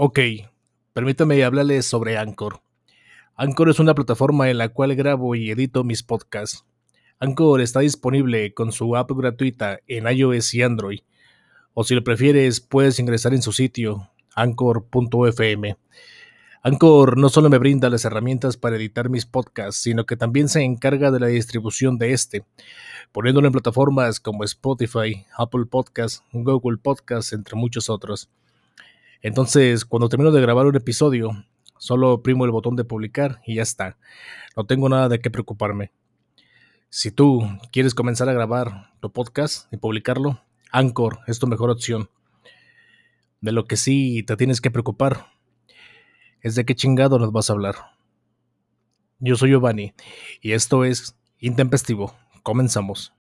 Ok, permítame hablarles sobre Anchor. Anchor es una plataforma en la cual grabo y edito mis podcasts. Anchor está disponible con su app gratuita en iOS y Android. O si lo prefieres, puedes ingresar en su sitio, anchor.fm. Anchor no solo me brinda las herramientas para editar mis podcasts, sino que también se encarga de la distribución de este, poniéndolo en plataformas como Spotify, Apple Podcasts, Google Podcasts, entre muchos otros. Entonces, cuando termino de grabar un episodio, solo oprimo el botón de publicar y ya está. No tengo nada de qué preocuparme. Si tú quieres comenzar a grabar tu podcast y publicarlo, Anchor es tu mejor opción. De lo que sí te tienes que preocupar es de qué chingado nos vas a hablar. Yo soy Giovanni y esto es Intempestivo. Comenzamos.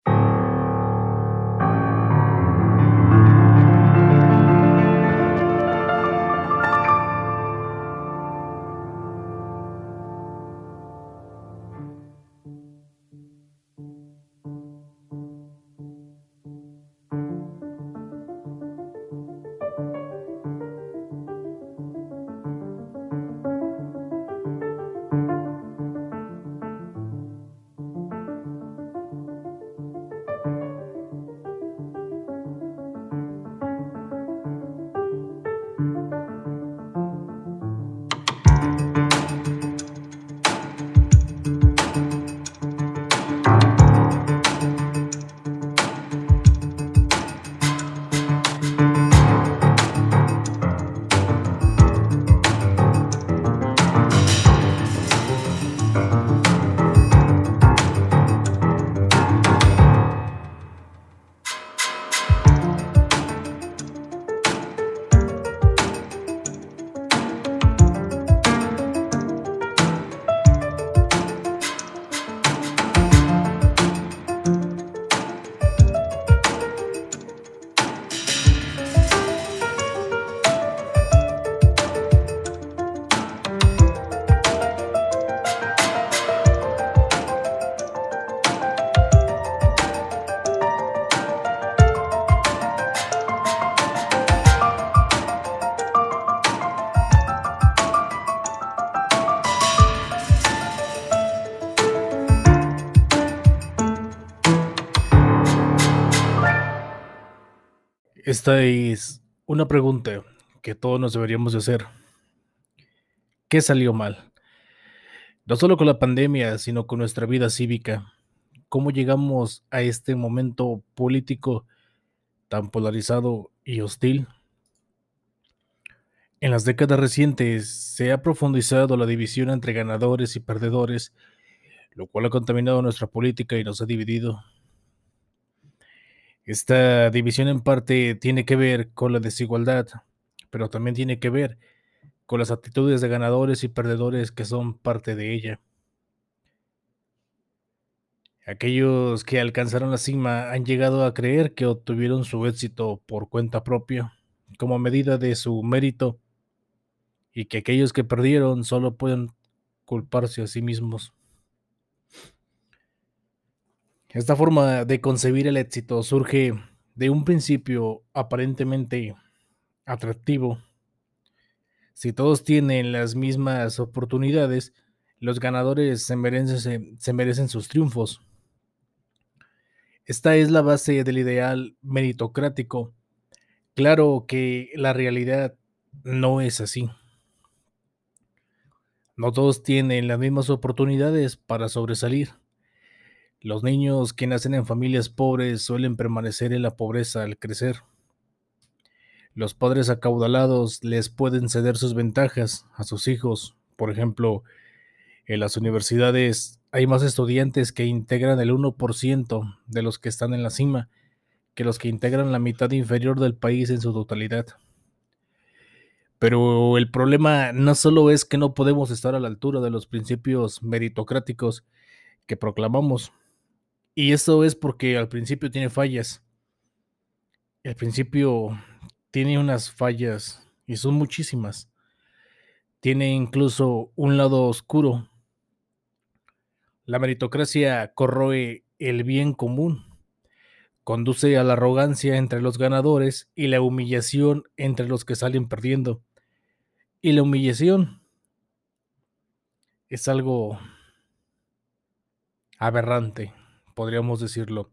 Esta es una pregunta que todos nos deberíamos de hacer. ¿Qué salió mal? No solo con la pandemia, sino con nuestra vida cívica. ¿Cómo llegamos a este momento político tan polarizado y hostil? En las décadas recientes se ha profundizado la división entre ganadores y perdedores, lo cual ha contaminado nuestra política y nos ha dividido. Esta división en parte tiene que ver con la desigualdad, pero también tiene que ver con las actitudes de ganadores y perdedores que son parte de ella. Aquellos que alcanzaron la cima han llegado a creer que obtuvieron su éxito por cuenta propia, como medida de su mérito, y que aquellos que perdieron solo pueden culparse a sí mismos. Esta forma de concebir el éxito surge de un principio aparentemente atractivo. Si todos tienen las mismas oportunidades, los ganadores se merecen, sus triunfos. Esta es la base del ideal meritocrático. Claro que la realidad no es así. No todos tienen las mismas oportunidades para sobresalir. Los niños que nacen en familias pobres suelen permanecer en la pobreza al crecer. Los padres acaudalados les pueden ceder sus ventajas a sus hijos. Por ejemplo, en las universidades hay más estudiantes que integran el 1% de los que están en la cima que los que integran la mitad inferior del país en su totalidad. Pero el problema no solo es que no podemos estar a la altura de los principios meritocráticos que proclamamos, y eso es porque al principio tiene fallas. El principio tiene unas fallas y son muchísimas. Tiene incluso un lado oscuro. La meritocracia corroe el bien común, conduce a la arrogancia entre los ganadores y la humillación entre los que salen perdiendo. Y la humillación es algo aberrante, podríamos decirlo.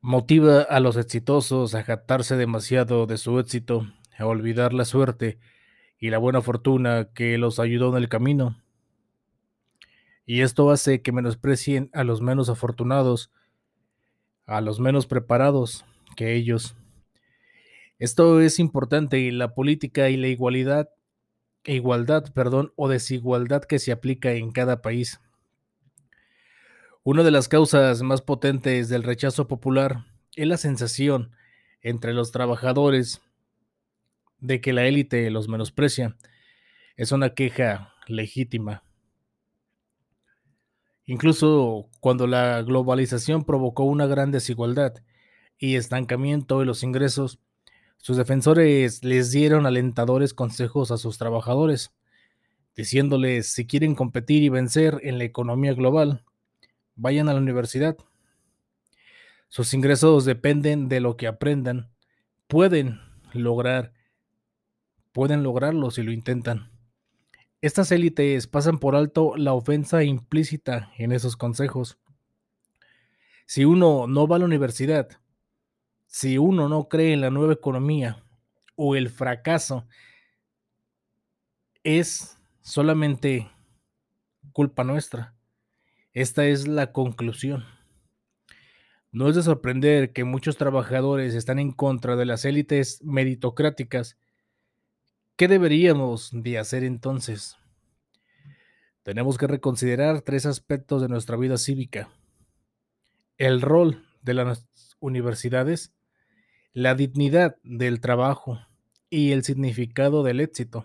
Motiva a los exitosos a jactarse demasiado de su éxito, a olvidar la suerte y la buena fortuna que los ayudó en el camino. Y esto hace que menosprecien a los menos afortunados, a los menos preparados que ellos. Esto es importante y la política y la igualdad, igualdad, perdón, o desigualdad que se aplica en cada país. Una de las causas más potentes del rechazo popular es la sensación entre los trabajadores de que la élite los menosprecia. Es una queja legítima. Incluso cuando la globalización provocó una gran desigualdad y estancamiento de los ingresos, sus defensores les dieron alentadores consejos a sus trabajadores, diciéndoles si quieren competir y vencer en la economía global, vayan a la universidad. Sus ingresos dependen de lo que aprendan. Pueden lograr pueden lograrlo si lo intentan. Estas élites pasan por alto la ofensa implícita en esos consejos. Si uno no va a la universidad, si uno no cree en la nueva economía o el fracaso, es solamente culpa nuestra. Esta es la conclusión. No es de sorprender que muchos trabajadores están en contra de las élites meritocráticas ¿Qué deberíamos de hacer entonces? Tenemos que reconsiderar tres aspectos de nuestra vida cívica. El rol de las universidades, la dignidad del trabajo y el significado del éxito.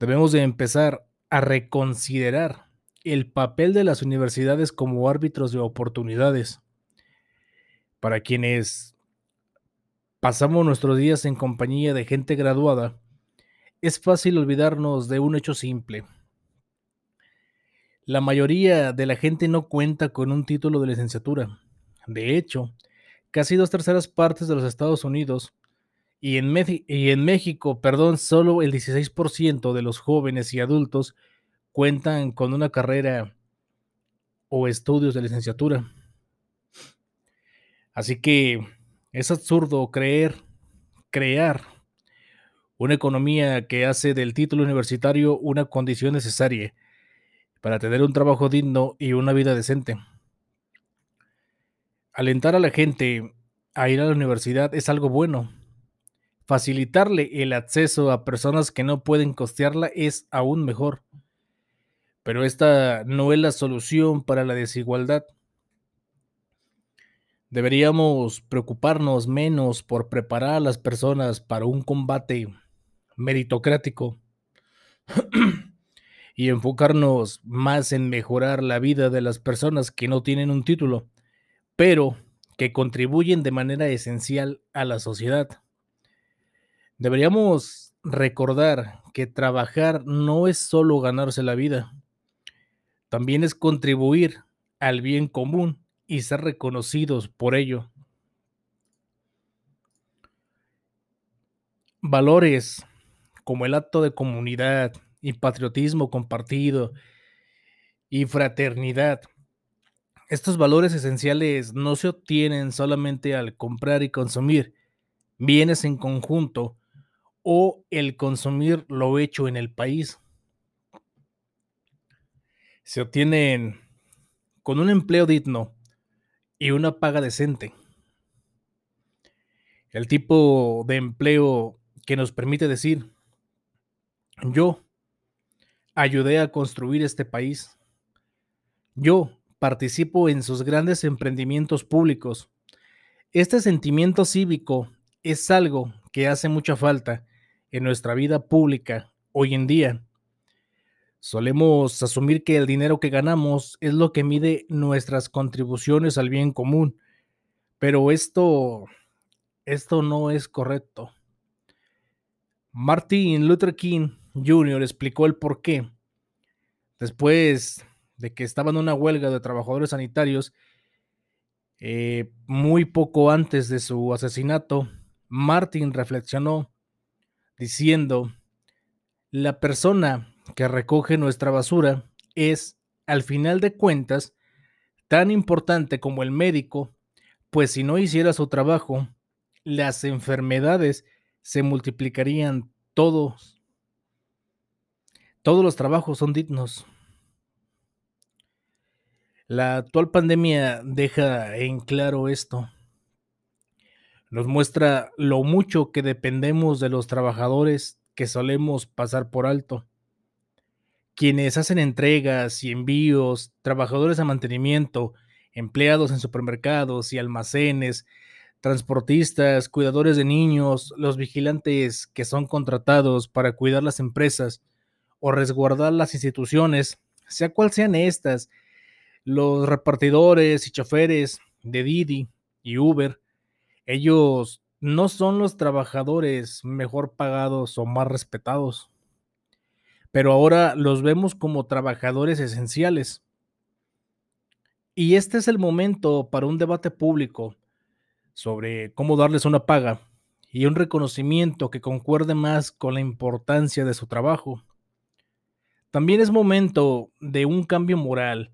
Debemos de empezar a reconsiderar el papel de las universidades como árbitros de oportunidades. Para quienes pasamos nuestros días en compañía de gente graduada, es fácil olvidarnos de un hecho simple. La mayoría de la gente no cuenta con un título de licenciatura. De hecho, casi dos terceras partes de los Estados Unidos y en, México, perdón, solo el 16% de los jóvenes y adultos cuentan con una carrera o estudios de licenciatura. Así que es absurdo creer, crear una economía que hace del título universitario una condición necesaria para tener un trabajo digno y una vida decente. Alentar a la gente a ir a la universidad es algo bueno. Facilitarle el acceso a personas que no pueden costearla es aún mejor. Pero esta no es la solución para la desigualdad. Deberíamos preocuparnos menos por preparar a las personas para un combate meritocrático y enfocarnos más en mejorar la vida de las personas que no tienen un título, pero que contribuyen de manera esencial a la sociedad. Deberíamos recordar que trabajar no es solo ganarse la vida, también es contribuir al bien común y ser reconocidos por ello. Valores como el acto de comunidad y patriotismo compartido y fraternidad. Estos valores esenciales no se obtienen solamente al comprar y consumir bienes en conjunto o el consumir lo hecho en el país. Se obtienen con un empleo digno y una paga decente. El tipo de empleo que nos permite decir, yo ayudé a construir este país. Yo participo en sus grandes emprendimientos públicos. Este sentimiento cívico es algo que hace mucha falta en nuestra vida pública hoy en día. Solemos asumir que el dinero que ganamos es lo que mide nuestras contribuciones al bien común, pero esto esto no es correcto. Martin Luther King Jr. explicó el por qué. Después de que estaba en una huelga de trabajadores sanitarios, eh, muy poco antes de su asesinato, Martin reflexionó diciendo, la persona que recoge nuestra basura es, al final de cuentas, tan importante como el médico, pues si no hiciera su trabajo, las enfermedades se multiplicarían todos. Todos los trabajos son dignos. La actual pandemia deja en claro esto. Nos muestra lo mucho que dependemos de los trabajadores que solemos pasar por alto. Quienes hacen entregas y envíos, trabajadores de mantenimiento, empleados en supermercados y almacenes, transportistas, cuidadores de niños, los vigilantes que son contratados para cuidar las empresas o resguardar las instituciones, sea cual sean estas, los repartidores y choferes de Didi y Uber, ellos no son los trabajadores mejor pagados o más respetados, pero ahora los vemos como trabajadores esenciales. Y este es el momento para un debate público sobre cómo darles una paga y un reconocimiento que concuerde más con la importancia de su trabajo. También es momento de un cambio moral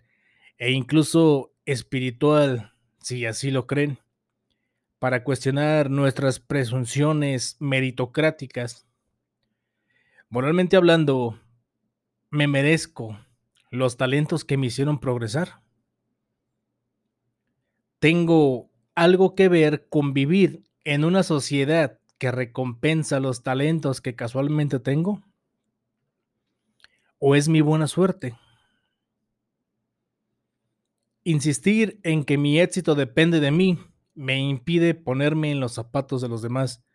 e incluso espiritual, si así lo creen, para cuestionar nuestras presunciones meritocráticas. Moralmente hablando, me merezco los talentos que me hicieron progresar. Tengo algo que ver con vivir en una sociedad que recompensa los talentos que casualmente tengo? ¿O es mi buena suerte? Insistir en que mi éxito depende de mí me impide ponerme en los zapatos de los demás.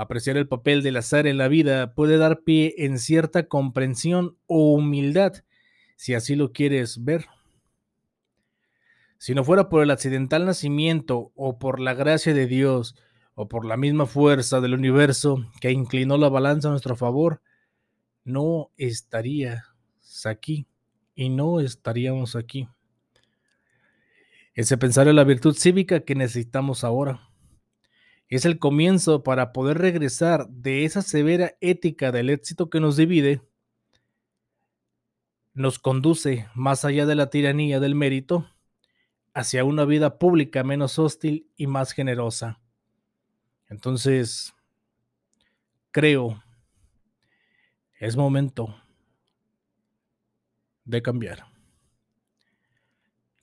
Apreciar el papel del azar en la vida puede dar pie en cierta comprensión o humildad, si así lo quieres ver. Si no fuera por el accidental nacimiento o por la gracia de Dios o por la misma fuerza del universo que inclinó la balanza a nuestro favor, no estarías aquí y no estaríamos aquí. Ese pensar en la virtud cívica que necesitamos ahora. Es el comienzo para poder regresar de esa severa ética del éxito que nos divide, nos conduce más allá de la tiranía del mérito, hacia una vida pública menos hostil y más generosa. Entonces, creo, es momento de cambiar.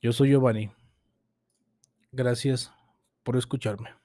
Yo soy Giovanni. Gracias por escucharme.